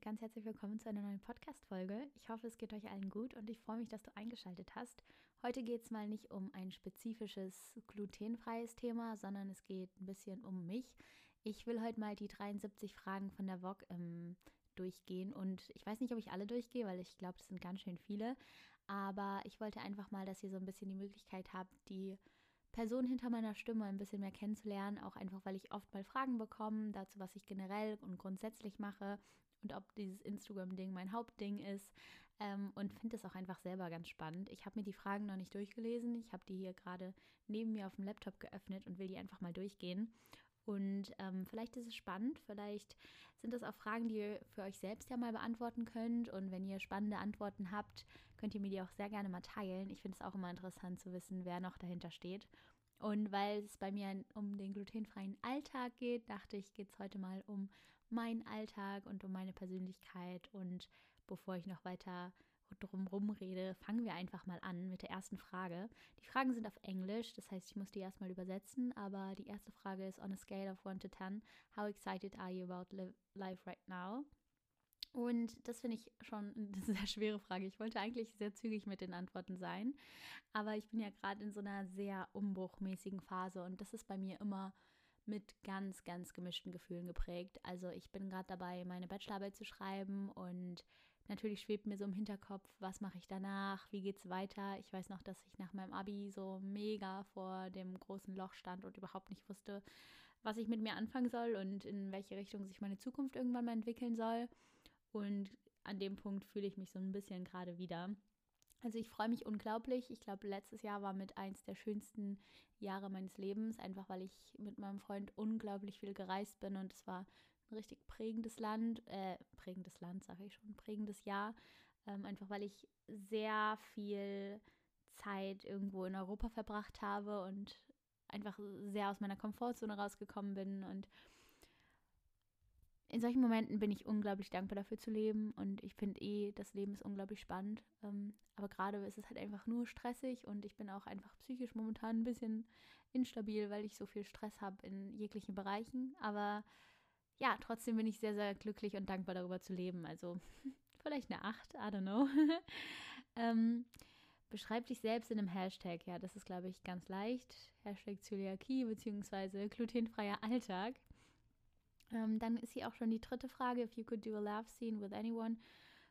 ganz herzlich willkommen zu einer neuen Podcast-Folge. Ich hoffe, es geht euch allen gut und ich freue mich, dass du eingeschaltet hast. Heute geht es mal nicht um ein spezifisches glutenfreies Thema, sondern es geht ein bisschen um mich. Ich will heute mal die 73 Fragen von der VOG ähm, durchgehen und ich weiß nicht, ob ich alle durchgehe, weil ich glaube, es sind ganz schön viele. Aber ich wollte einfach mal, dass ihr so ein bisschen die Möglichkeit habt, die Person hinter meiner Stimme ein bisschen mehr kennenzulernen, auch einfach, weil ich oft mal Fragen bekomme dazu, was ich generell und grundsätzlich mache und ob dieses Instagram-Ding mein Hauptding ist ähm, und finde es auch einfach selber ganz spannend. Ich habe mir die Fragen noch nicht durchgelesen. Ich habe die hier gerade neben mir auf dem Laptop geöffnet und will die einfach mal durchgehen. Und ähm, vielleicht ist es spannend, vielleicht sind das auch Fragen, die ihr für euch selbst ja mal beantworten könnt. Und wenn ihr spannende Antworten habt, könnt ihr mir die auch sehr gerne mal teilen. Ich finde es auch immer interessant zu wissen, wer noch dahinter steht. Und weil es bei mir um den glutenfreien Alltag geht, dachte ich, geht es heute mal um meinen Alltag und um meine Persönlichkeit. Und bevor ich noch weiter drumherum rede, fangen wir einfach mal an mit der ersten Frage. Die Fragen sind auf Englisch, das heißt, ich muss die erstmal übersetzen, aber die erste Frage ist on a scale of 1 to 10, how excited are you about life right now? Und das finde ich schon eine sehr schwere Frage. Ich wollte eigentlich sehr zügig mit den Antworten sein, aber ich bin ja gerade in so einer sehr umbruchmäßigen Phase und das ist bei mir immer mit ganz, ganz gemischten Gefühlen geprägt. Also ich bin gerade dabei, meine Bachelorarbeit zu schreiben und natürlich schwebt mir so im Hinterkopf, was mache ich danach, wie geht es weiter. Ich weiß noch, dass ich nach meinem Abi so mega vor dem großen Loch stand und überhaupt nicht wusste, was ich mit mir anfangen soll und in welche Richtung sich meine Zukunft irgendwann mal entwickeln soll. Und an dem Punkt fühle ich mich so ein bisschen gerade wieder. Also ich freue mich unglaublich. Ich glaube, letztes Jahr war mit eins der schönsten Jahre meines Lebens, einfach weil ich mit meinem Freund unglaublich viel gereist bin und es war ein richtig prägendes Land, äh, prägendes Land, sage ich schon, prägendes Jahr, ähm, einfach weil ich sehr viel Zeit irgendwo in Europa verbracht habe und einfach sehr aus meiner Komfortzone rausgekommen bin und in solchen Momenten bin ich unglaublich dankbar dafür zu leben und ich finde eh, das Leben ist unglaublich spannend. Ähm, aber gerade ist es halt einfach nur stressig und ich bin auch einfach psychisch momentan ein bisschen instabil, weil ich so viel Stress habe in jeglichen Bereichen. Aber ja, trotzdem bin ich sehr, sehr glücklich und dankbar darüber zu leben. Also vielleicht eine 8, I don't know. ähm, beschreib dich selbst in einem Hashtag. Ja, das ist, glaube ich, ganz leicht. Hashtag Zöliakie bzw. glutenfreier Alltag. Ähm, dann ist hier auch schon die dritte Frage. If you could do a love scene with anyone,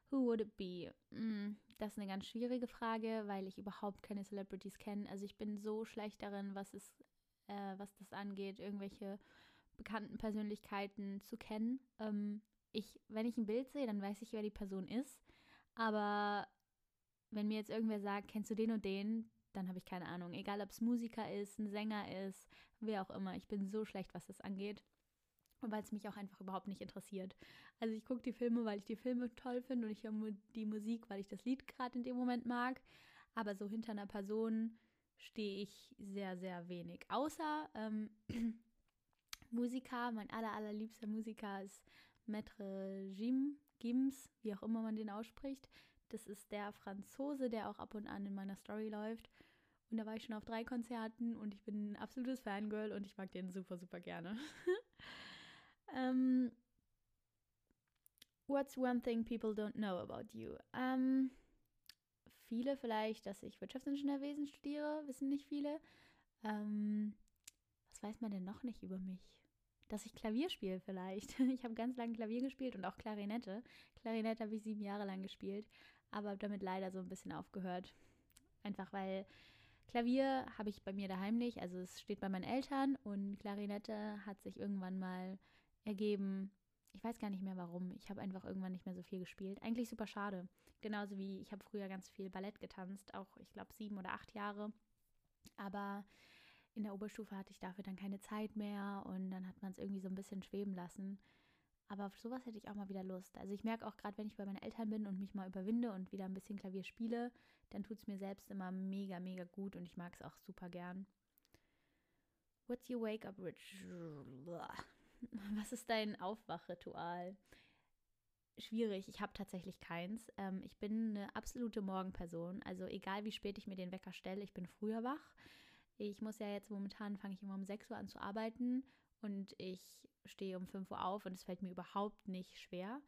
who would it be? Mm, das ist eine ganz schwierige Frage, weil ich überhaupt keine Celebrities kenne. Also ich bin so schlecht darin, was, es, äh, was das angeht, irgendwelche bekannten Persönlichkeiten zu kennen. Ähm, ich, wenn ich ein Bild sehe, dann weiß ich, wer die Person ist. Aber wenn mir jetzt irgendwer sagt, kennst du den und den, dann habe ich keine Ahnung. Egal, ob es Musiker ist, ein Sänger ist, wer auch immer. Ich bin so schlecht, was das angeht weil es mich auch einfach überhaupt nicht interessiert. Also ich gucke die Filme, weil ich die Filme toll finde und ich höre die Musik, weil ich das Lied gerade in dem Moment mag. Aber so hinter einer Person stehe ich sehr, sehr wenig. Außer ähm, Musiker, mein aller, allerliebster Musiker ist Maître Jim, Gims, wie auch immer man den ausspricht. Das ist der Franzose, der auch ab und an in meiner Story läuft. Und da war ich schon auf drei Konzerten und ich bin ein absolutes Fangirl und ich mag den super, super gerne. Um, what's one thing people don't know about you? Um, viele vielleicht, dass ich Wirtschaftsingenieurwesen studiere, wissen nicht viele. Um, was weiß man denn noch nicht über mich? Dass ich Klavier spiele vielleicht. Ich habe ganz lange Klavier gespielt und auch Klarinette. Klarinette habe ich sieben Jahre lang gespielt, aber habe damit leider so ein bisschen aufgehört. Einfach weil Klavier habe ich bei mir daheim nicht, also es steht bei meinen Eltern und Klarinette hat sich irgendwann mal ergeben. Ich weiß gar nicht mehr warum. Ich habe einfach irgendwann nicht mehr so viel gespielt. Eigentlich super schade. Genauso wie ich habe früher ganz viel Ballett getanzt, auch ich glaube sieben oder acht Jahre. Aber in der Oberstufe hatte ich dafür dann keine Zeit mehr und dann hat man es irgendwie so ein bisschen schweben lassen. Aber auf sowas hätte ich auch mal wieder Lust. Also ich merke auch gerade, wenn ich bei meinen Eltern bin und mich mal überwinde und wieder ein bisschen Klavier spiele, dann tut es mir selbst immer mega, mega gut und ich mag es auch super gern. What's your wake-up ritual? Was ist dein Aufwachritual? Schwierig, ich habe tatsächlich keins. Ähm, ich bin eine absolute Morgenperson. Also egal wie spät ich mir den Wecker stelle, ich bin früher wach. Ich muss ja jetzt momentan, fange ich immer um 6 Uhr an zu arbeiten und ich stehe um 5 Uhr auf und es fällt mir überhaupt nicht schwer.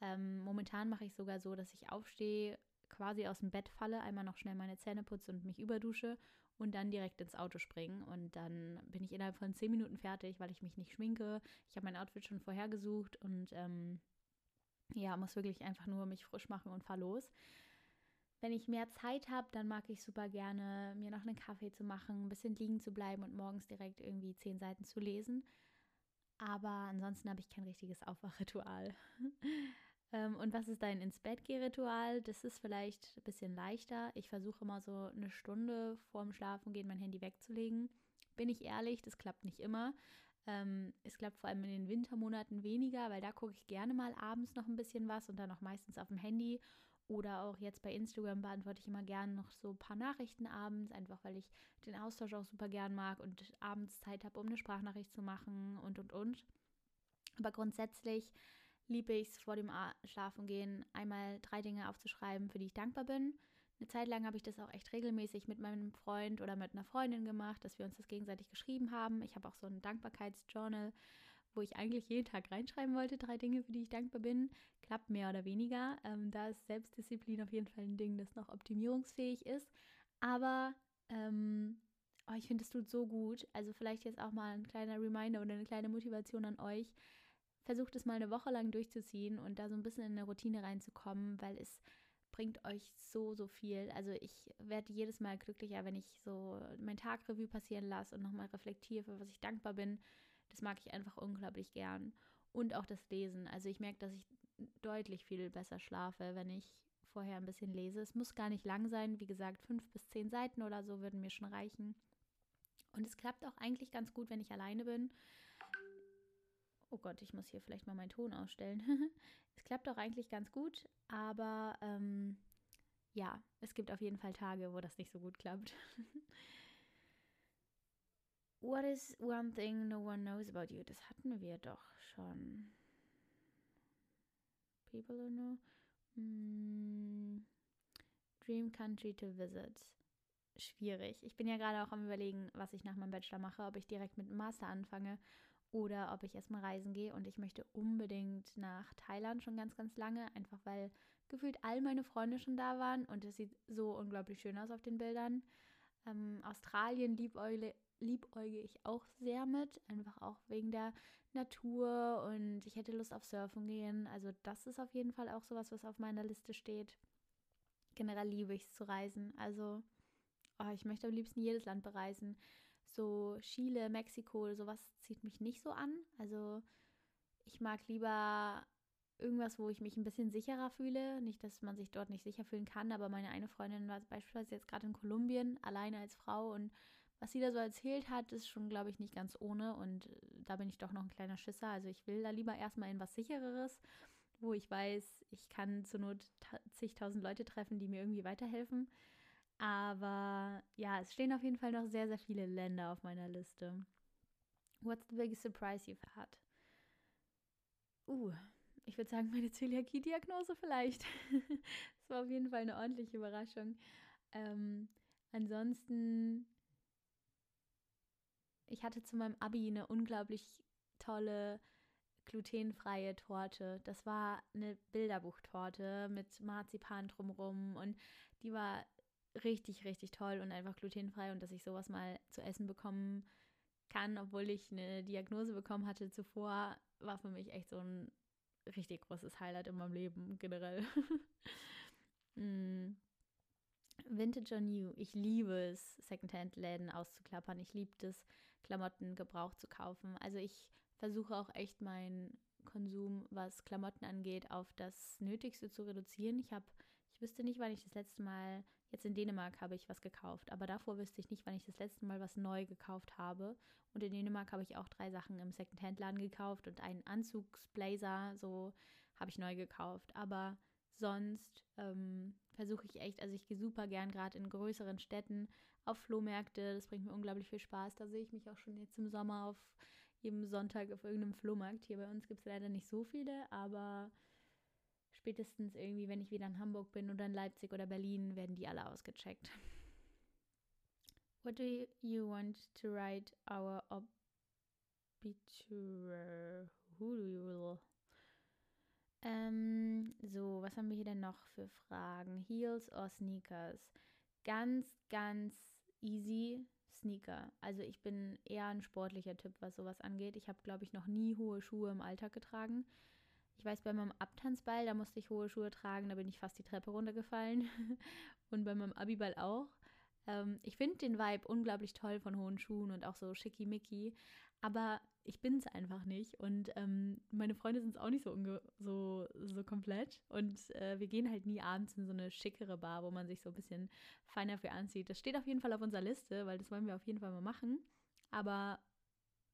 Ähm, momentan mache ich sogar so, dass ich aufstehe, quasi aus dem Bett falle, einmal noch schnell meine Zähne putze und mich überdusche und dann direkt ins Auto springen. Und dann bin ich innerhalb von zehn Minuten fertig, weil ich mich nicht schminke. Ich habe mein Outfit schon vorher gesucht und ähm, ja, muss wirklich einfach nur mich frisch machen und fahr los. Wenn ich mehr Zeit habe, dann mag ich super gerne, mir noch einen Kaffee zu machen, ein bisschen liegen zu bleiben und morgens direkt irgendwie zehn Seiten zu lesen. Aber ansonsten habe ich kein richtiges Aufwachritual. Ähm, und was ist dein ins Bett geh Ritual? Das ist vielleicht ein bisschen leichter. Ich versuche immer so eine Stunde vorm Schlafengehen mein Handy wegzulegen. Bin ich ehrlich, das klappt nicht immer. Ähm, es klappt vor allem in den Wintermonaten weniger, weil da gucke ich gerne mal abends noch ein bisschen was und dann auch meistens auf dem Handy. Oder auch jetzt bei Instagram beantworte ich immer gerne noch so ein paar Nachrichten abends, einfach weil ich den Austausch auch super gern mag und abends Zeit habe, um eine Sprachnachricht zu machen und und und. Aber grundsätzlich liebe ich es vor dem Schlafengehen, einmal drei Dinge aufzuschreiben, für die ich dankbar bin. Eine Zeit lang habe ich das auch echt regelmäßig mit meinem Freund oder mit einer Freundin gemacht, dass wir uns das gegenseitig geschrieben haben. Ich habe auch so ein Dankbarkeitsjournal, wo ich eigentlich jeden Tag reinschreiben wollte, drei Dinge, für die ich dankbar bin. Klappt mehr oder weniger. Ähm, da ist Selbstdisziplin auf jeden Fall ein Ding, das noch optimierungsfähig ist. Aber ähm, oh, ich finde, es tut so gut. Also vielleicht jetzt auch mal ein kleiner Reminder oder eine kleine Motivation an euch versucht es mal eine Woche lang durchzuziehen und da so ein bisschen in eine Routine reinzukommen, weil es bringt euch so, so viel. Also ich werde jedes Mal glücklicher, wenn ich so mein Tagrevue passieren lasse und nochmal reflektiere, für was ich dankbar bin. Das mag ich einfach unglaublich gern. Und auch das Lesen. Also ich merke, dass ich deutlich viel besser schlafe, wenn ich vorher ein bisschen lese. Es muss gar nicht lang sein. Wie gesagt, fünf bis zehn Seiten oder so würden mir schon reichen. Und es klappt auch eigentlich ganz gut, wenn ich alleine bin. Oh Gott, ich muss hier vielleicht mal meinen Ton ausstellen. es klappt auch eigentlich ganz gut, aber ähm, ja, es gibt auf jeden Fall Tage, wo das nicht so gut klappt. What is one thing no one knows about you? Das hatten wir doch schon. People don't know. Mm, dream country to visit. Schwierig. Ich bin ja gerade auch am Überlegen, was ich nach meinem Bachelor mache, ob ich direkt mit dem Master anfange oder ob ich erstmal reisen gehe. Und ich möchte unbedingt nach Thailand schon ganz, ganz lange, einfach weil gefühlt all meine Freunde schon da waren und es sieht so unglaublich schön aus auf den Bildern. Ähm, Australien liebäugle, liebäuge ich auch sehr mit, einfach auch wegen der Natur und ich hätte Lust auf Surfen gehen. Also das ist auf jeden Fall auch sowas, was auf meiner Liste steht. Generell liebe ich es zu reisen. Also oh, ich möchte am liebsten jedes Land bereisen so Chile, Mexiko, sowas zieht mich nicht so an. Also ich mag lieber irgendwas, wo ich mich ein bisschen sicherer fühle. Nicht, dass man sich dort nicht sicher fühlen kann, aber meine eine Freundin war beispielsweise jetzt gerade in Kolumbien, alleine als Frau und was sie da so erzählt hat, ist schon, glaube ich, nicht ganz ohne und da bin ich doch noch ein kleiner Schisser. Also ich will da lieber erstmal in was sichereres, wo ich weiß, ich kann zur Not zigtausend Leute treffen, die mir irgendwie weiterhelfen. Aber ja, es stehen auf jeden Fall noch sehr, sehr viele Länder auf meiner Liste. What's the biggest surprise you've had? Uh, ich würde sagen, meine Zöliakie-Diagnose vielleicht. das war auf jeden Fall eine ordentliche Überraschung. Ähm, ansonsten, ich hatte zu meinem Abi eine unglaublich tolle glutenfreie Torte. Das war eine Bilderbuchtorte mit Marzipan drumrum und die war richtig, richtig toll und einfach glutenfrei und dass ich sowas mal zu essen bekommen kann, obwohl ich eine Diagnose bekommen hatte zuvor, war für mich echt so ein richtig großes Highlight in meinem Leben generell. mm. Vintage or New. Ich liebe es, Secondhand-Läden auszuklappern. Ich liebe es, Klamotten gebraucht zu kaufen. Also ich versuche auch echt meinen Konsum, was Klamotten angeht, auf das Nötigste zu reduzieren. Ich habe, ich wüsste nicht, wann ich das letzte Mal Jetzt in Dänemark habe ich was gekauft, aber davor wüsste ich nicht, wann ich das letzte Mal was neu gekauft habe. Und in Dänemark habe ich auch drei Sachen im Secondhand-Laden gekauft und einen Anzugsblazer, so habe ich neu gekauft. Aber sonst ähm, versuche ich echt, also ich gehe super gern gerade in größeren Städten auf Flohmärkte. Das bringt mir unglaublich viel Spaß. Da sehe ich mich auch schon jetzt im Sommer auf jedem Sonntag auf irgendeinem Flohmarkt. Hier bei uns gibt es leider nicht so viele, aber spätestens irgendwie, wenn ich wieder in Hamburg bin oder in Leipzig oder Berlin, werden die alle ausgecheckt. What do you want to write our obituary? Who do you will? Ähm, so, was haben wir hier denn noch für Fragen? Heels or Sneakers? Ganz, ganz easy Sneaker. Also ich bin eher ein sportlicher Typ, was sowas angeht. Ich habe, glaube ich, noch nie hohe Schuhe im Alltag getragen. Ich weiß, bei meinem Abtanzball, da musste ich hohe Schuhe tragen, da bin ich fast die Treppe runtergefallen. und bei meinem Abiball auch. Ähm, ich finde den Vibe unglaublich toll von hohen Schuhen und auch so schickimicki. Aber ich bin es einfach nicht. Und ähm, meine Freunde sind es auch nicht so, so, so komplett. Und äh, wir gehen halt nie abends in so eine schickere Bar, wo man sich so ein bisschen feiner für anzieht. Das steht auf jeden Fall auf unserer Liste, weil das wollen wir auf jeden Fall mal machen. Aber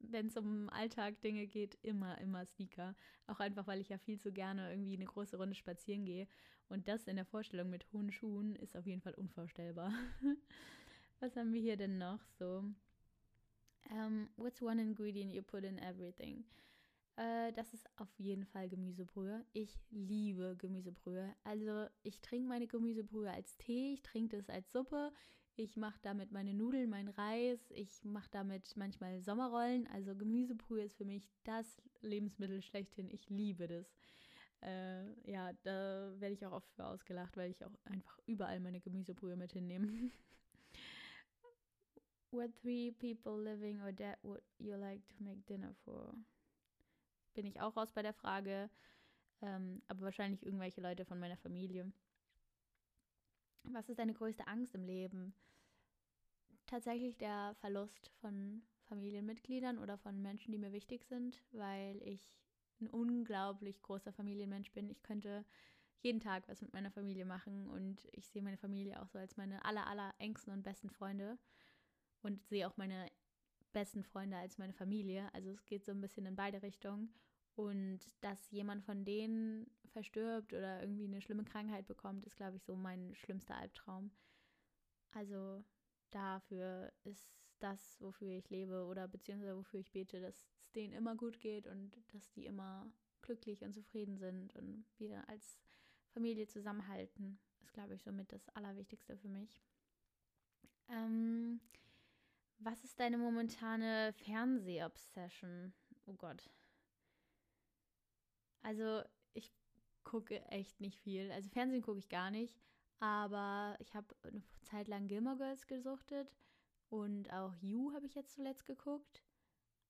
wenn es um Alltag Dinge geht, immer, immer Sneaker. Auch einfach, weil ich ja viel zu gerne irgendwie eine große Runde spazieren gehe. Und das in der Vorstellung mit hohen Schuhen ist auf jeden Fall unvorstellbar. Was haben wir hier denn noch so? Um, ähm, what's one ingredient you put in everything? Äh, das ist auf jeden Fall Gemüsebrühe. Ich liebe Gemüsebrühe. Also ich trinke meine Gemüsebrühe als Tee, ich trinke das als Suppe, ich mache damit meine Nudeln, meinen Reis, ich mache damit manchmal Sommerrollen. Also Gemüsebrühe ist für mich das Lebensmittel schlechthin. Ich liebe das. Äh, ja, da werde ich auch oft für ausgelacht, weil ich auch einfach überall meine Gemüsebrühe mit hinnehme. What three people living or dead would you like to make dinner for? Bin ich auch raus bei der Frage. Ähm, aber wahrscheinlich irgendwelche Leute von meiner Familie. Was ist deine größte Angst im Leben? Tatsächlich der Verlust von Familienmitgliedern oder von Menschen, die mir wichtig sind, weil ich ein unglaublich großer Familienmensch bin. Ich könnte jeden Tag was mit meiner Familie machen und ich sehe meine Familie auch so als meine aller, aller engsten und besten Freunde und sehe auch meine besten Freunde als meine Familie. Also es geht so ein bisschen in beide Richtungen. Und dass jemand von denen verstirbt oder irgendwie eine schlimme Krankheit bekommt, ist, glaube ich, so mein schlimmster Albtraum. Also dafür ist das, wofür ich lebe oder beziehungsweise wofür ich bete, dass es denen immer gut geht und dass die immer glücklich und zufrieden sind und wir als Familie zusammenhalten, ist, glaube ich, somit das Allerwichtigste für mich. Ähm, was ist deine momentane Fernsehobsession? Oh Gott. Also, ich gucke echt nicht viel. Also, Fernsehen gucke ich gar nicht. Aber ich habe eine Zeit lang Gilmore Girls gesuchtet. Und auch You habe ich jetzt zuletzt geguckt.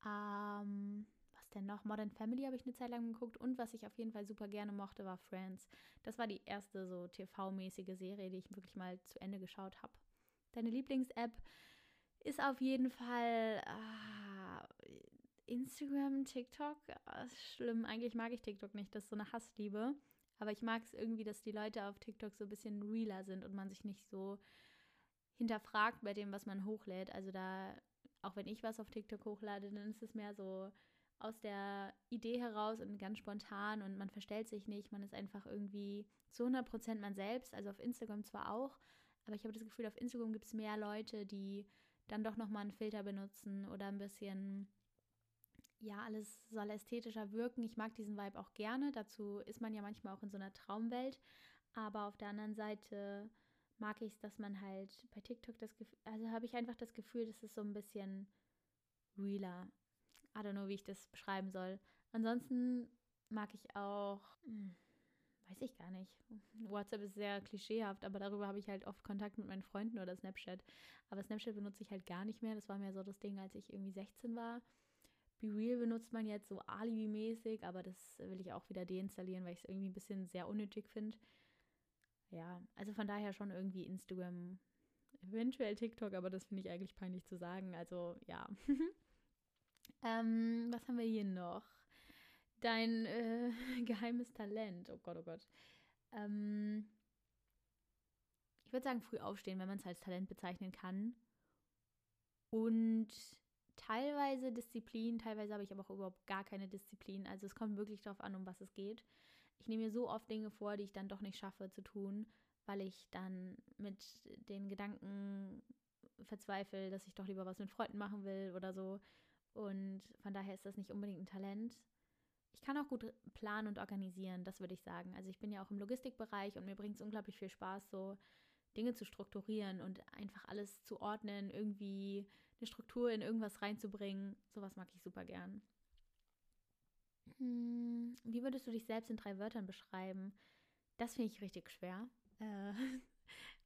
Ähm, was denn noch? Modern Family habe ich eine Zeit lang geguckt. Und was ich auf jeden Fall super gerne mochte, war Friends. Das war die erste so TV-mäßige Serie, die ich wirklich mal zu Ende geschaut habe. Deine Lieblings-App? ist auf jeden Fall äh, Instagram, TikTok. Äh, schlimm, eigentlich mag ich TikTok nicht, das ist so eine Hassliebe. Aber ich mag es irgendwie, dass die Leute auf TikTok so ein bisschen realer sind und man sich nicht so hinterfragt bei dem, was man hochlädt. Also da, auch wenn ich was auf TikTok hochlade, dann ist es mehr so aus der Idee heraus und ganz spontan und man verstellt sich nicht. Man ist einfach irgendwie zu 100% man selbst. Also auf Instagram zwar auch, aber ich habe das Gefühl, auf Instagram gibt es mehr Leute, die dann doch nochmal einen Filter benutzen oder ein bisschen, ja, alles soll ästhetischer wirken. Ich mag diesen Vibe auch gerne. Dazu ist man ja manchmal auch in so einer Traumwelt. Aber auf der anderen Seite mag ich es, dass man halt bei TikTok das Gefühl, also habe ich einfach das Gefühl, das ist so ein bisschen realer. I don't know, wie ich das beschreiben soll. Ansonsten mag ich auch, hm, weiß ich gar nicht. WhatsApp ist sehr klischeehaft, aber darüber habe ich halt oft Kontakt mit meinen Freunden oder Snapchat. Aber Snapchat benutze ich halt gar nicht mehr. Das war mir so das Ding, als ich irgendwie 16 war. Be Real benutzt man jetzt so Alibi-mäßig, aber das will ich auch wieder deinstallieren, weil ich es irgendwie ein bisschen sehr unnötig finde. Ja, also von daher schon irgendwie Instagram, eventuell TikTok, aber das finde ich eigentlich peinlich zu sagen. Also ja. ähm, was haben wir hier noch? dein äh, geheimes Talent. Oh Gott, oh Gott. Ähm, ich würde sagen, früh aufstehen, wenn man es als Talent bezeichnen kann. Und teilweise Disziplin, teilweise habe ich aber auch überhaupt gar keine Disziplin. Also es kommt wirklich darauf an, um was es geht. Ich nehme mir so oft Dinge vor, die ich dann doch nicht schaffe zu tun, weil ich dann mit den Gedanken verzweifle, dass ich doch lieber was mit Freunden machen will oder so. Und von daher ist das nicht unbedingt ein Talent ich kann auch gut planen und organisieren, das würde ich sagen. Also ich bin ja auch im Logistikbereich und mir bringt es unglaublich viel Spaß, so Dinge zu strukturieren und einfach alles zu ordnen, irgendwie eine Struktur in irgendwas reinzubringen. Sowas mag ich super gern. Hm, wie würdest du dich selbst in drei Wörtern beschreiben? Das finde ich richtig schwer. Äh,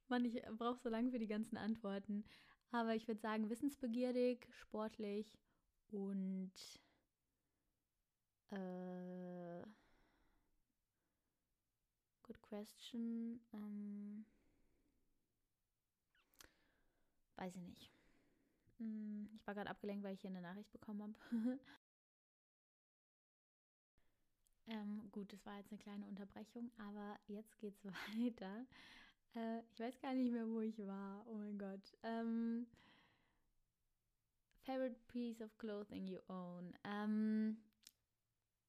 Mann, ich brauche so lange für die ganzen Antworten. Aber ich würde sagen, wissensbegierig, sportlich und äh, good question. Ähm, weiß ich nicht. Hm, ich war gerade abgelenkt, weil ich hier eine Nachricht bekommen habe. ähm, gut, das war jetzt eine kleine Unterbrechung, aber jetzt geht's weiter. Äh, ich weiß gar nicht mehr, wo ich war. Oh mein Gott. Ähm, favorite piece of clothing you own. Ähm,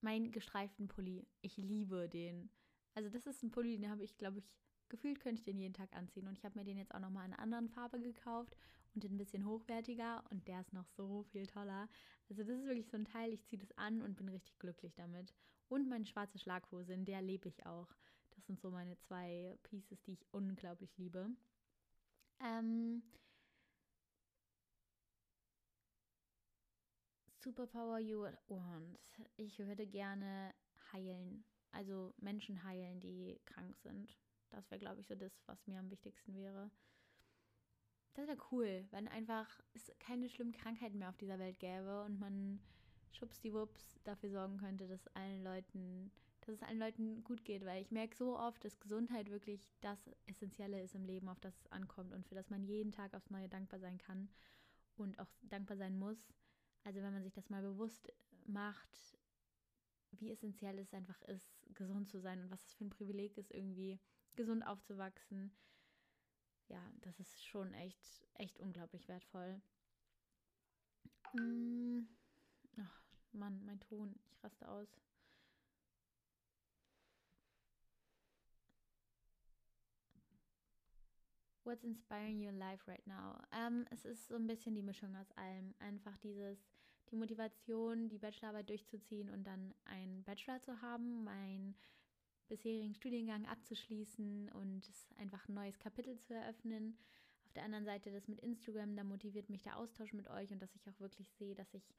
mein gestreiften Pulli. Ich liebe den. Also das ist ein Pulli, den habe ich, glaube ich, gefühlt könnte ich den jeden Tag anziehen. Und ich habe mir den jetzt auch nochmal in einer anderen Farbe gekauft und ein bisschen hochwertiger und der ist noch so viel toller. Also das ist wirklich so ein Teil, ich ziehe das an und bin richtig glücklich damit. Und meine schwarze Schlaghose, in der lebe ich auch. Das sind so meine zwei Pieces, die ich unglaublich liebe. Ähm, Superpower you want. Ich würde gerne heilen. Also Menschen heilen, die krank sind. Das wäre, glaube ich, so das, was mir am wichtigsten wäre. Das wäre cool, wenn einfach es keine schlimmen Krankheiten mehr auf dieser Welt gäbe und man schubsdiwups dafür sorgen könnte, dass allen Leuten, dass es allen Leuten gut geht, weil ich merke so oft, dass Gesundheit wirklich das Essentielle ist im Leben, auf das es ankommt und für das man jeden Tag aufs Neue dankbar sein kann und auch dankbar sein muss. Also wenn man sich das mal bewusst macht, wie essentiell es einfach ist, gesund zu sein und was es für ein Privileg ist, irgendwie gesund aufzuwachsen ja, das ist schon echt, echt unglaublich wertvoll. Mm. Ach, Mann, mein Ton, ich raste aus. What's inspiring you in life right now? Ähm, es ist so ein bisschen die Mischung aus allem. Einfach dieses, die Motivation, die Bachelorarbeit durchzuziehen und dann einen Bachelor zu haben, mein bisherigen Studiengang abzuschließen und einfach ein neues Kapitel zu eröffnen. Auf der anderen Seite das mit Instagram, da motiviert mich der Austausch mit euch und dass ich auch wirklich sehe, dass ich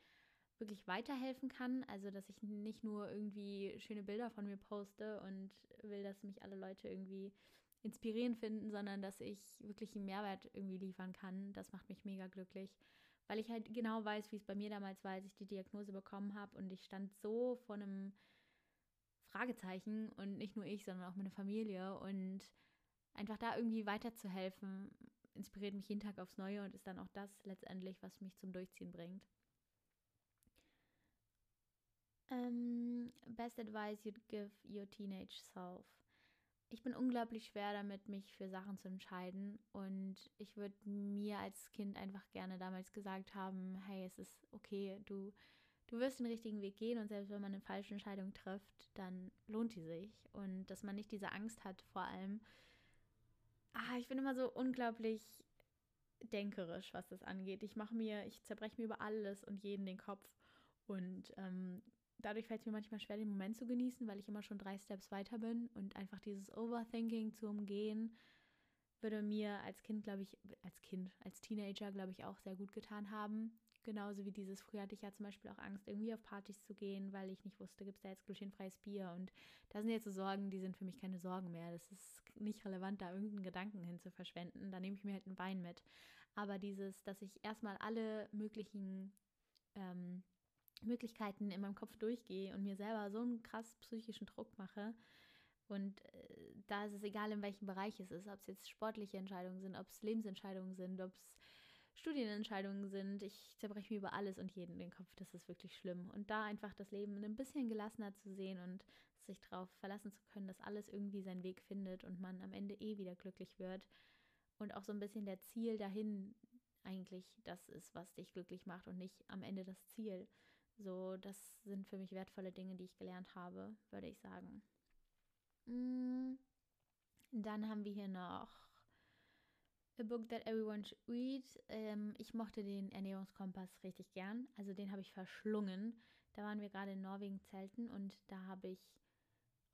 wirklich weiterhelfen kann. Also, dass ich nicht nur irgendwie schöne Bilder von mir poste und will, dass mich alle Leute irgendwie inspirierend finden, sondern dass ich wirklich einen Mehrwert irgendwie liefern kann. Das macht mich mega glücklich, weil ich halt genau weiß, wie es bei mir damals war, als ich die Diagnose bekommen habe und ich stand so vor einem Fragezeichen und nicht nur ich, sondern auch meine Familie und einfach da irgendwie weiterzuhelfen, inspiriert mich jeden Tag aufs Neue und ist dann auch das letztendlich, was mich zum Durchziehen bringt. Um, ähm, best advice you'd give your teenage self. Ich bin unglaublich schwer damit, mich für Sachen zu entscheiden. Und ich würde mir als Kind einfach gerne damals gesagt haben, hey, es ist okay, du du wirst den richtigen Weg gehen und selbst wenn man eine falsche Entscheidung trifft, dann lohnt die sich. Und dass man nicht diese Angst hat vor allem. Ah, ich bin immer so unglaublich denkerisch, was das angeht. Ich mache mir, ich zerbreche mir über alles und jeden den Kopf. Und ähm, dadurch fällt es mir manchmal schwer, den Moment zu genießen, weil ich immer schon drei Steps weiter bin und einfach dieses Overthinking zu umgehen, würde mir als Kind, glaube ich, als Kind, als Teenager, glaube ich, auch sehr gut getan haben. Genauso wie dieses, früher hatte ich ja zum Beispiel auch Angst, irgendwie auf Partys zu gehen, weil ich nicht wusste, gibt es da jetzt glutenfreies Bier. Und da sind jetzt so Sorgen, die sind für mich keine Sorgen mehr. Das ist nicht relevant, da irgendeinen Gedanken hin zu verschwenden. Da nehme ich mir halt einen Wein mit. Aber dieses, dass ich erstmal alle möglichen ähm, Möglichkeiten in meinem Kopf durchgehe und mir selber so einen krass psychischen Druck mache. Und äh, da ist es egal, in welchem Bereich es ist, ob es jetzt sportliche Entscheidungen sind, ob es Lebensentscheidungen sind, ob es Studienentscheidungen sind. Ich zerbreche mir über alles und jeden den Kopf. Das ist wirklich schlimm. Und da einfach das Leben ein bisschen gelassener zu sehen und sich darauf verlassen zu können, dass alles irgendwie seinen Weg findet und man am Ende eh wieder glücklich wird. Und auch so ein bisschen der Ziel dahin eigentlich das ist, was dich glücklich macht und nicht am Ende das Ziel. So, das sind für mich wertvolle Dinge, die ich gelernt habe, würde ich sagen. Mm, dann haben wir hier noch A Book That Everyone Should Read. Ähm, ich mochte den Ernährungskompass richtig gern. Also den habe ich verschlungen. Da waren wir gerade in Norwegen zelten und da habe ich,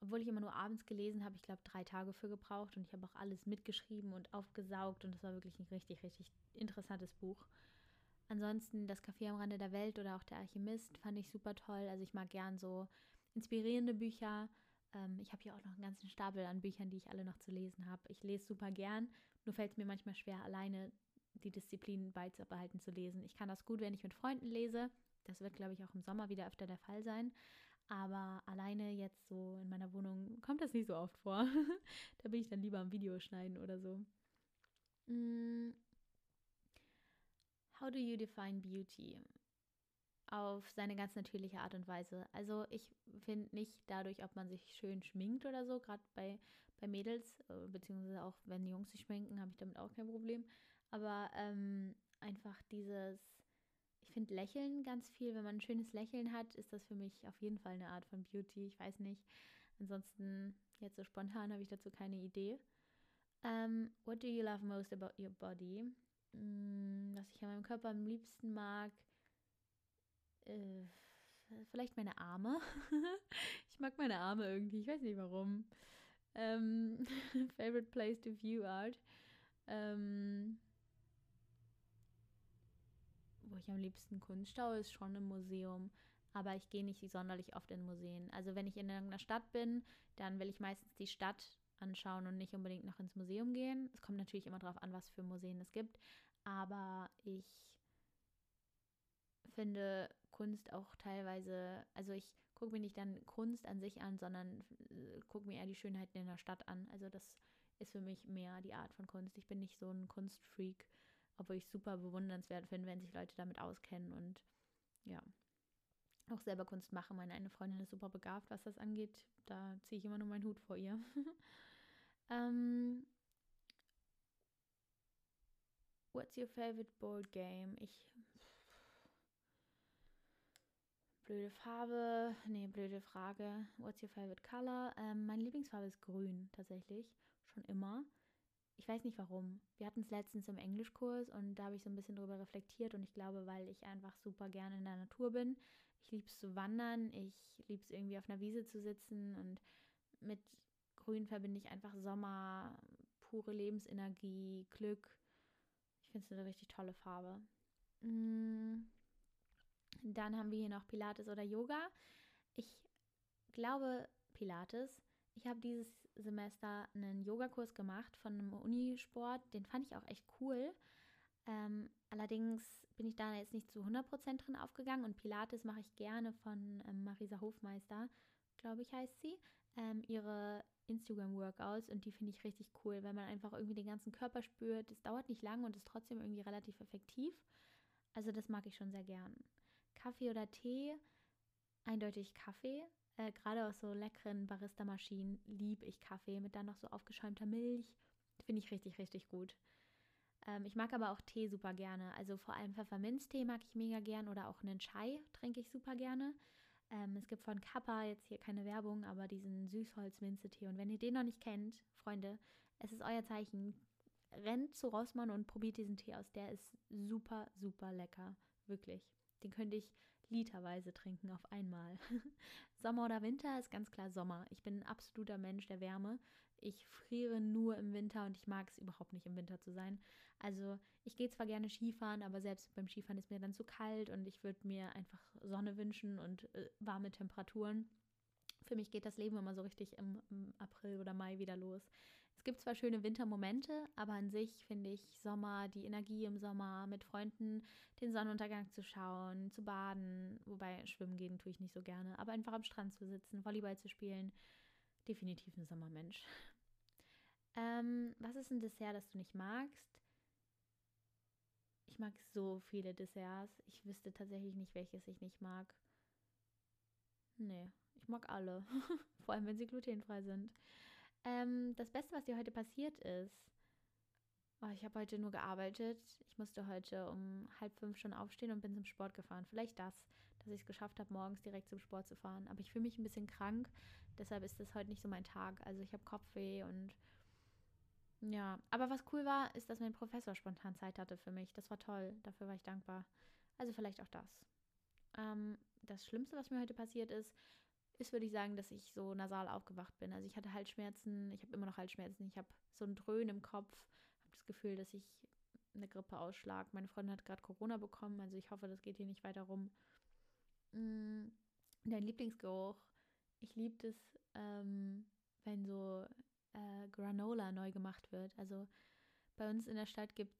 obwohl ich immer nur abends gelesen habe, ich glaube drei Tage für gebraucht und ich habe auch alles mitgeschrieben und aufgesaugt und das war wirklich ein richtig, richtig interessantes Buch. Ansonsten das Café am Rande der Welt oder auch der Alchemist fand ich super toll. Also ich mag gern so inspirierende Bücher. Ähm, ich habe hier auch noch einen ganzen Stapel an Büchern, die ich alle noch zu lesen habe. Ich lese super gern, nur fällt es mir manchmal schwer, alleine die Disziplin beizubehalten zu lesen. Ich kann das gut, wenn ich mit Freunden lese. Das wird, glaube ich, auch im Sommer wieder öfter der Fall sein. Aber alleine jetzt so in meiner Wohnung kommt das nicht so oft vor. da bin ich dann lieber am Video schneiden oder so. Mm. How do you define beauty? Auf seine ganz natürliche Art und Weise. Also ich finde nicht dadurch, ob man sich schön schminkt oder so, gerade bei, bei Mädels, äh, beziehungsweise auch wenn Jungs sich schminken, habe ich damit auch kein Problem. Aber ähm, einfach dieses, ich finde Lächeln ganz viel. Wenn man ein schönes Lächeln hat, ist das für mich auf jeden Fall eine Art von Beauty. Ich weiß nicht. Ansonsten, jetzt so spontan habe ich dazu keine Idee. Um, ähm, what do you love most about your body? Mm, was ich an meinem Körper am liebsten mag, äh, vielleicht meine Arme. ich mag meine Arme irgendwie, ich weiß nicht warum. Um, favorite place to view art. Um, wo ich am liebsten Kunst schaue, ist schon im Museum. Aber ich gehe nicht sonderlich oft in Museen. Also wenn ich in irgendeiner Stadt bin, dann will ich meistens die Stadt anschauen und nicht unbedingt noch ins Museum gehen. Es kommt natürlich immer darauf an, was für Museen es gibt. Aber ich finde Kunst auch teilweise, also ich gucke mir nicht dann Kunst an sich an, sondern äh, gucke mir eher die Schönheiten in der Stadt an. Also das ist für mich mehr die Art von Kunst. Ich bin nicht so ein Kunstfreak obwohl ich super bewundernswert finde, wenn sich Leute damit auskennen und ja, auch selber Kunst machen. Meine eine Freundin ist super begabt, was das angeht. Da ziehe ich immer nur meinen Hut vor ihr. ähm, what's your favorite board game? Ich. Blöde Farbe. Nee, blöde Frage. What's your favorite color? Ähm, meine Lieblingsfarbe ist grün, tatsächlich. Schon immer ich weiß nicht warum. Wir hatten es letztens im Englischkurs und da habe ich so ein bisschen drüber reflektiert und ich glaube, weil ich einfach super gerne in der Natur bin. Ich liebe es zu wandern, ich liebe es irgendwie auf einer Wiese zu sitzen und mit Grün verbinde ich einfach Sommer, pure Lebensenergie, Glück. Ich finde es eine richtig tolle Farbe. Mm. Dann haben wir hier noch Pilates oder Yoga. Ich glaube Pilates. Ich habe dieses Semester einen Yogakurs gemacht von einem Unisport. Den fand ich auch echt cool. Ähm, allerdings bin ich da jetzt nicht zu 100% drin aufgegangen und Pilates mache ich gerne von ähm, Marisa Hofmeister, glaube ich heißt sie, ähm, ihre Instagram-Workouts und die finde ich richtig cool, weil man einfach irgendwie den ganzen Körper spürt. Es dauert nicht lang und ist trotzdem irgendwie relativ effektiv. Also das mag ich schon sehr gern. Kaffee oder Tee? Eindeutig Kaffee. Äh, Gerade aus so leckeren Barista-Maschinen liebe ich Kaffee mit dann noch so aufgeschäumter Milch. Finde ich richtig, richtig gut. Ähm, ich mag aber auch Tee super gerne. Also vor allem Pfefferminztee mag ich mega gern oder auch einen Chai trinke ich super gerne. Ähm, es gibt von Kappa jetzt hier keine Werbung, aber diesen Süßholz-Minze-Tee. Und wenn ihr den noch nicht kennt, Freunde, es ist euer Zeichen. Rennt zu Rossmann und probiert diesen Tee aus. Der ist super, super lecker. Wirklich. Den könnte ich literweise trinken auf einmal. Sommer oder Winter ist ganz klar Sommer. Ich bin ein absoluter Mensch der Wärme. Ich friere nur im Winter und ich mag es überhaupt nicht im Winter zu sein. Also ich gehe zwar gerne Skifahren, aber selbst beim Skifahren ist mir dann zu kalt und ich würde mir einfach Sonne wünschen und äh, warme Temperaturen. Für mich geht das Leben immer so richtig im, im April oder Mai wieder los gibt zwar schöne Wintermomente, aber an sich finde ich Sommer, die Energie im Sommer, mit Freunden den Sonnenuntergang zu schauen, zu baden, wobei schwimmen gehen tue ich nicht so gerne, aber einfach am Strand zu sitzen, Volleyball zu spielen, definitiv ein Sommermensch. Ähm, was ist ein Dessert, das du nicht magst? Ich mag so viele Desserts. Ich wüsste tatsächlich nicht, welches ich nicht mag. Nee, ich mag alle. Vor allem, wenn sie glutenfrei sind. Ähm, das Beste, was dir heute passiert ist, oh, ich habe heute nur gearbeitet. Ich musste heute um halb fünf schon aufstehen und bin zum Sport gefahren. Vielleicht das, dass ich es geschafft habe, morgens direkt zum Sport zu fahren. Aber ich fühle mich ein bisschen krank, deshalb ist das heute nicht so mein Tag. Also ich habe Kopfweh und ja. Aber was cool war, ist, dass mein Professor spontan Zeit hatte für mich. Das war toll. Dafür war ich dankbar. Also vielleicht auch das. Ähm, das Schlimmste, was mir heute passiert ist, ist, würde ich sagen, dass ich so nasal aufgewacht bin. Also ich hatte Halsschmerzen, ich habe immer noch Halsschmerzen, ich habe so ein Dröhnen im Kopf, habe das Gefühl, dass ich eine Grippeausschlag. Meine Freundin hat gerade Corona bekommen, also ich hoffe, das geht hier nicht weiter rum. Mm, dein Lieblingsgeruch. Ich liebe es, ähm, wenn so äh, Granola neu gemacht wird. Also bei uns in der Stadt gibt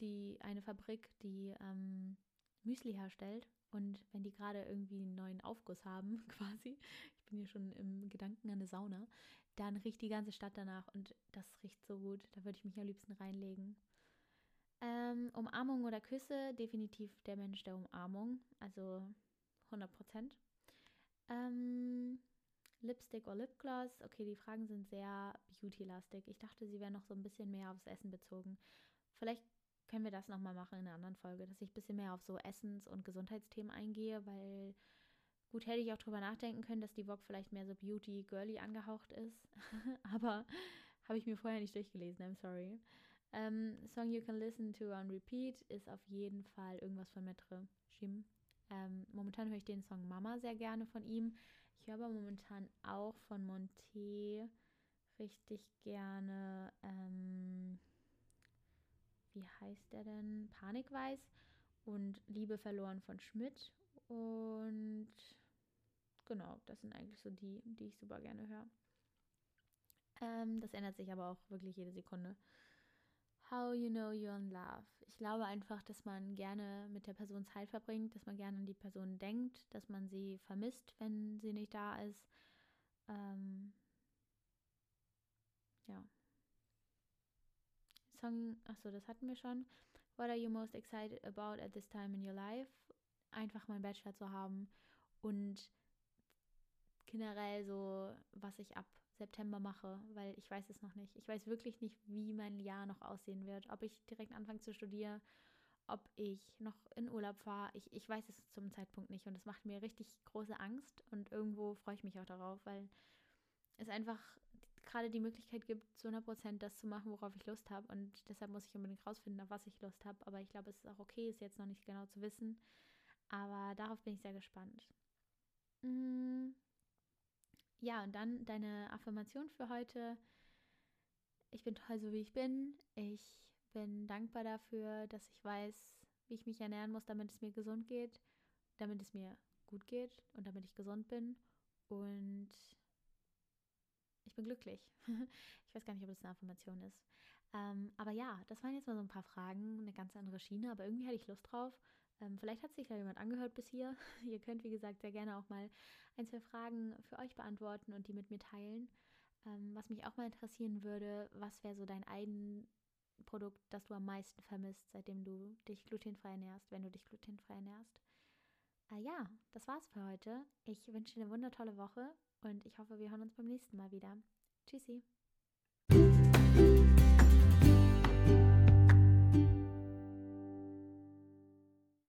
es eine Fabrik, die ähm, Müsli herstellt. Und wenn die gerade irgendwie einen neuen Aufguss haben, quasi, ich bin hier schon im Gedanken an eine Sauna, dann riecht die ganze Stadt danach und das riecht so gut. Da würde ich mich am liebsten reinlegen. Ähm, Umarmung oder Küsse, definitiv der Mensch der Umarmung, also 100 Prozent. Ähm, Lipstick oder Lipgloss, okay, die Fragen sind sehr beauty-lastig. Ich dachte, sie wären noch so ein bisschen mehr aufs Essen bezogen. Vielleicht können wir das nochmal machen in einer anderen Folge, dass ich ein bisschen mehr auf so Essens- und Gesundheitsthemen eingehe, weil gut hätte ich auch drüber nachdenken können, dass die Vogue vielleicht mehr so beauty-girly angehaucht ist. Aber habe ich mir vorher nicht durchgelesen, I'm sorry. Um, Song You Can Listen to on Repeat ist auf jeden Fall irgendwas von Metre Shim. Ähm, momentan höre ich den Song Mama sehr gerne von ihm. Ich höre aber momentan auch von Monté richtig gerne. Ähm, wie heißt der denn? Panikweiß und Liebe verloren von Schmidt. Und genau, das sind eigentlich so die, die ich super gerne höre. Ähm, das ändert sich aber auch wirklich jede Sekunde. How you know you're in love. Ich glaube einfach, dass man gerne mit der Person Zeit verbringt, dass man gerne an die Person denkt, dass man sie vermisst, wenn sie nicht da ist. Ähm, ja. Song, achso, das hatten wir schon. What are you most excited about at this time in your life? Einfach meinen Bachelor zu haben und generell so, was ich ab September mache, weil ich weiß es noch nicht. Ich weiß wirklich nicht, wie mein Jahr noch aussehen wird. Ob ich direkt anfange zu studieren, ob ich noch in Urlaub fahre. Ich, ich weiß es zum Zeitpunkt nicht und es macht mir richtig große Angst und irgendwo freue ich mich auch darauf, weil es einfach gerade die Möglichkeit gibt, zu 100 Prozent das zu machen, worauf ich Lust habe und deshalb muss ich unbedingt rausfinden, auf was ich Lust habe. Aber ich glaube, es ist auch okay, es jetzt noch nicht genau zu wissen. Aber darauf bin ich sehr gespannt. Mmh. Ja, und dann deine Affirmation für heute. Ich bin toll, so wie ich bin. Ich bin dankbar dafür, dass ich weiß, wie ich mich ernähren muss, damit es mir gesund geht, damit es mir gut geht und damit ich gesund bin. Und ich bin glücklich. ich weiß gar nicht, ob das eine Affirmation ist. Ähm, aber ja, das waren jetzt mal so ein paar Fragen, eine ganz andere Schiene, aber irgendwie hatte ich Lust drauf. Ähm, vielleicht hat sich da jemand angehört bis hier. Ihr könnt, wie gesagt, sehr gerne auch mal ein, zwei Fragen für euch beantworten und die mit mir teilen. Ähm, was mich auch mal interessieren würde, was wäre so dein Eigenprodukt, das du am meisten vermisst, seitdem du dich glutenfrei ernährst, wenn du dich glutenfrei ernährst? Äh, ja, das war's für heute. Ich wünsche dir eine wundertolle Woche und ich hoffe, wir hören uns beim nächsten Mal wieder. Tschüssi.